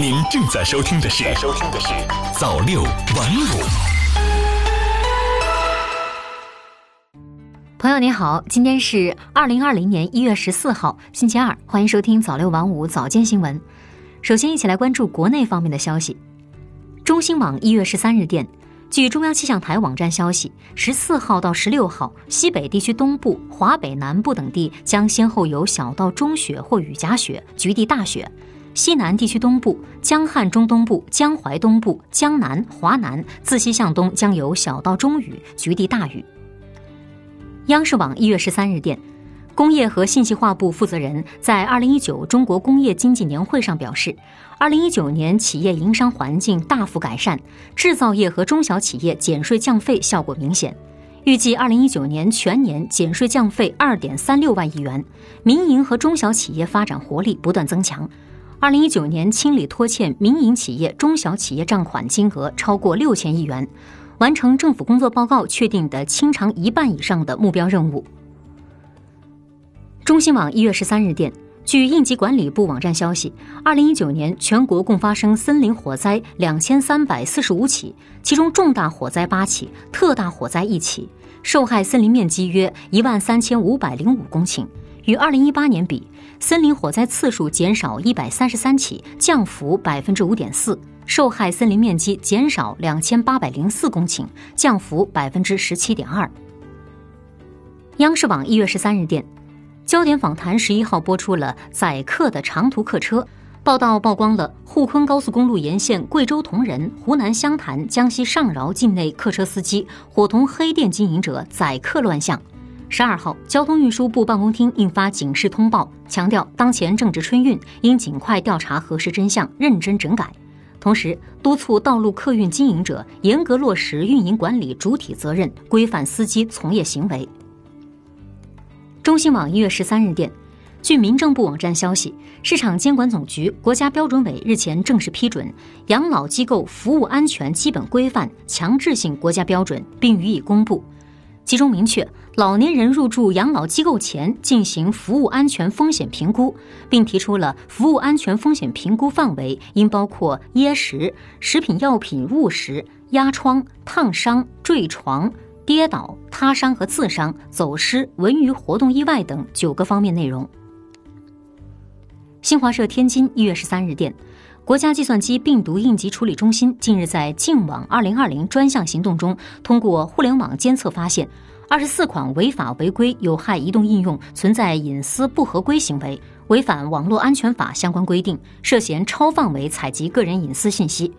您正在收听的是《收听的是早六晚五》。朋友你好，今天是二零二零年一月十四号，星期二，欢迎收听早六晚五早间新闻。首先，一起来关注国内方面的消息。中新网一月十三日电，据中央气象台网站消息，十四号到十六号，西北地区东部、华北南部等地将先后有小到中雪或雨夹雪，局地大雪；西南地区东部、江汉中东部、江淮东部、江南、华南自西向东将有小到中雨，局地大雨。央视网一月十三日电，工业和信息化部负责人在二零一九中国工业经济年会上表示，二零一九年企业营商环境大幅改善，制造业和中小企业减税降费效果明显。预计二零一九年全年减税降费二点三六万亿元，民营和中小企业发展活力不断增强。二零一九年清理拖欠民营企业、中小企业账款金额超过六千亿元。完成政府工作报告确定的清偿一半以上的目标任务。中新网一月十三日电，据应急管理部网站消息，二零一九年全国共发生森林火灾两千三百四十五起，其中重大火灾八起，特大火灾一起，受害森林面积约一万三千五百零五公顷，与二零一八年比，森林火灾次数减少一百三十三起，降幅百分之五点四。受害森林面积减少两千八百零四公顷，降幅百分之十七点二。央视网一月十三日电，焦点访谈十一号播出了载客的长途客车报道，曝光了沪昆高速公路沿线贵州铜仁、湖南湘潭、江西上饶境内客车司机伙同黑店经营者载客乱象。十二号，交通运输部办公厅印发警示通报，强调当前正值春运，应尽快调查核实真相，认真整改。同时，督促道路客运经营者严格落实运营管理主体责任，规范司机从业行为。中新网一月十三日电，据民政部网站消息，市场监管总局、国家标准委日前正式批准《养老机构服务安全基本规范》强制性国家标准，并予以公布。其中明确，老年人入住养老机构前进行服务安全风险评估，并提出了服务安全风险评估范围应包括噎食、食品药品误食、压疮、烫伤、坠床、跌倒、他伤和自伤、走失、文娱活动意外等九个方面内容。新华社天津一月十三日电。国家计算机病毒应急处理中心近日在“净网二零二零”专项行动中，通过互联网监测发现，二十四款违法违规有害移动应用存在隐私不合规行为，违反网络安全法相关规定，涉嫌超范围采集个人隐私信息。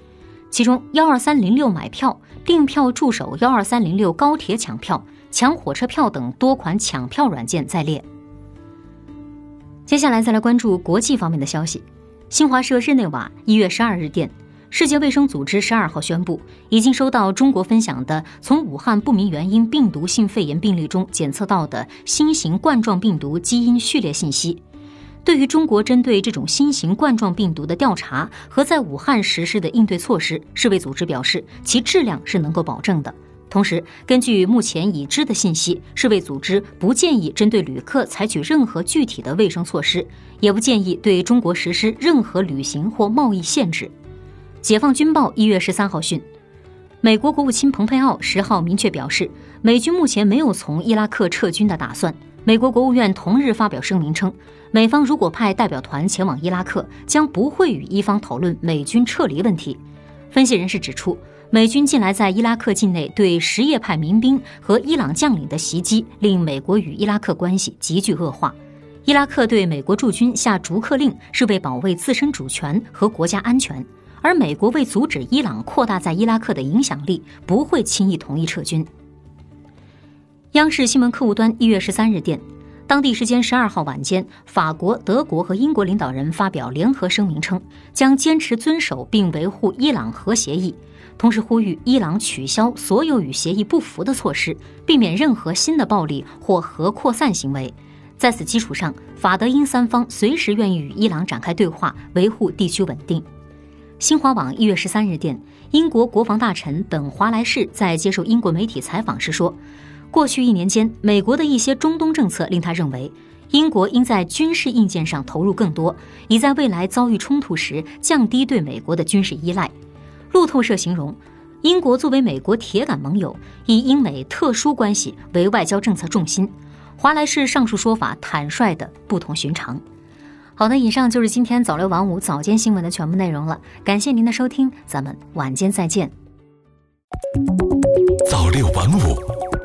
其中，幺二三零六买票、订票助手幺二三零六高铁抢票、抢火车票等多款抢票软件在列。接下来再来关注国际方面的消息。新华社日内瓦一月十二日电，世界卫生组织十二号宣布，已经收到中国分享的从武汉不明原因病毒性肺炎病例中检测到的新型冠状病毒基因序列信息。对于中国针对这种新型冠状病毒的调查和在武汉实施的应对措施，世卫组织表示，其质量是能够保证的。同时，根据目前已知的信息，世卫组织不建议针对旅客采取任何具体的卫生措施，也不建议对中国实施任何旅行或贸易限制。解放军报一月十三号讯，美国国务卿蓬佩奥十号明确表示，美军目前没有从伊拉克撤军的打算。美国国务院同日发表声明称，美方如果派代表团前往伊拉克，将不会与伊方讨论美军撤离问题。分析人士指出。美军近来在伊拉克境内对什叶派民兵和伊朗将领的袭击，令美国与伊拉克关系急剧恶化。伊拉克对美国驻军下逐客令，是为保卫自身主权和国家安全，而美国为阻止伊朗扩大在伊拉克的影响力，不会轻易同意撤军。央视新闻客户端一月十三日电，当地时间十二号晚间，法国、德国和英国领导人发表联合声明称，将坚持遵守并维护伊朗核协议。同时呼吁伊朗取消所有与协议不符的措施，避免任何新的暴力或核扩散行为。在此基础上，法德英三方随时愿意与伊朗展开对话，维护地区稳定。新华网一月十三日电，英国国防大臣本·华莱士在接受英国媒体采访时说，过去一年间，美国的一些中东政策令他认为，英国应在军事硬件上投入更多，以在未来遭遇冲突时降低对美国的军事依赖。路透社形容，英国作为美国铁杆盟友，以英美特殊关系为外交政策重心。华莱士上述说法坦率的不同寻常。好的，以上就是今天早六晚五早间新闻的全部内容了。感谢您的收听，咱们晚间再见。早六晚五，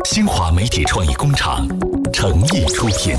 新华媒体创意工厂诚意出品。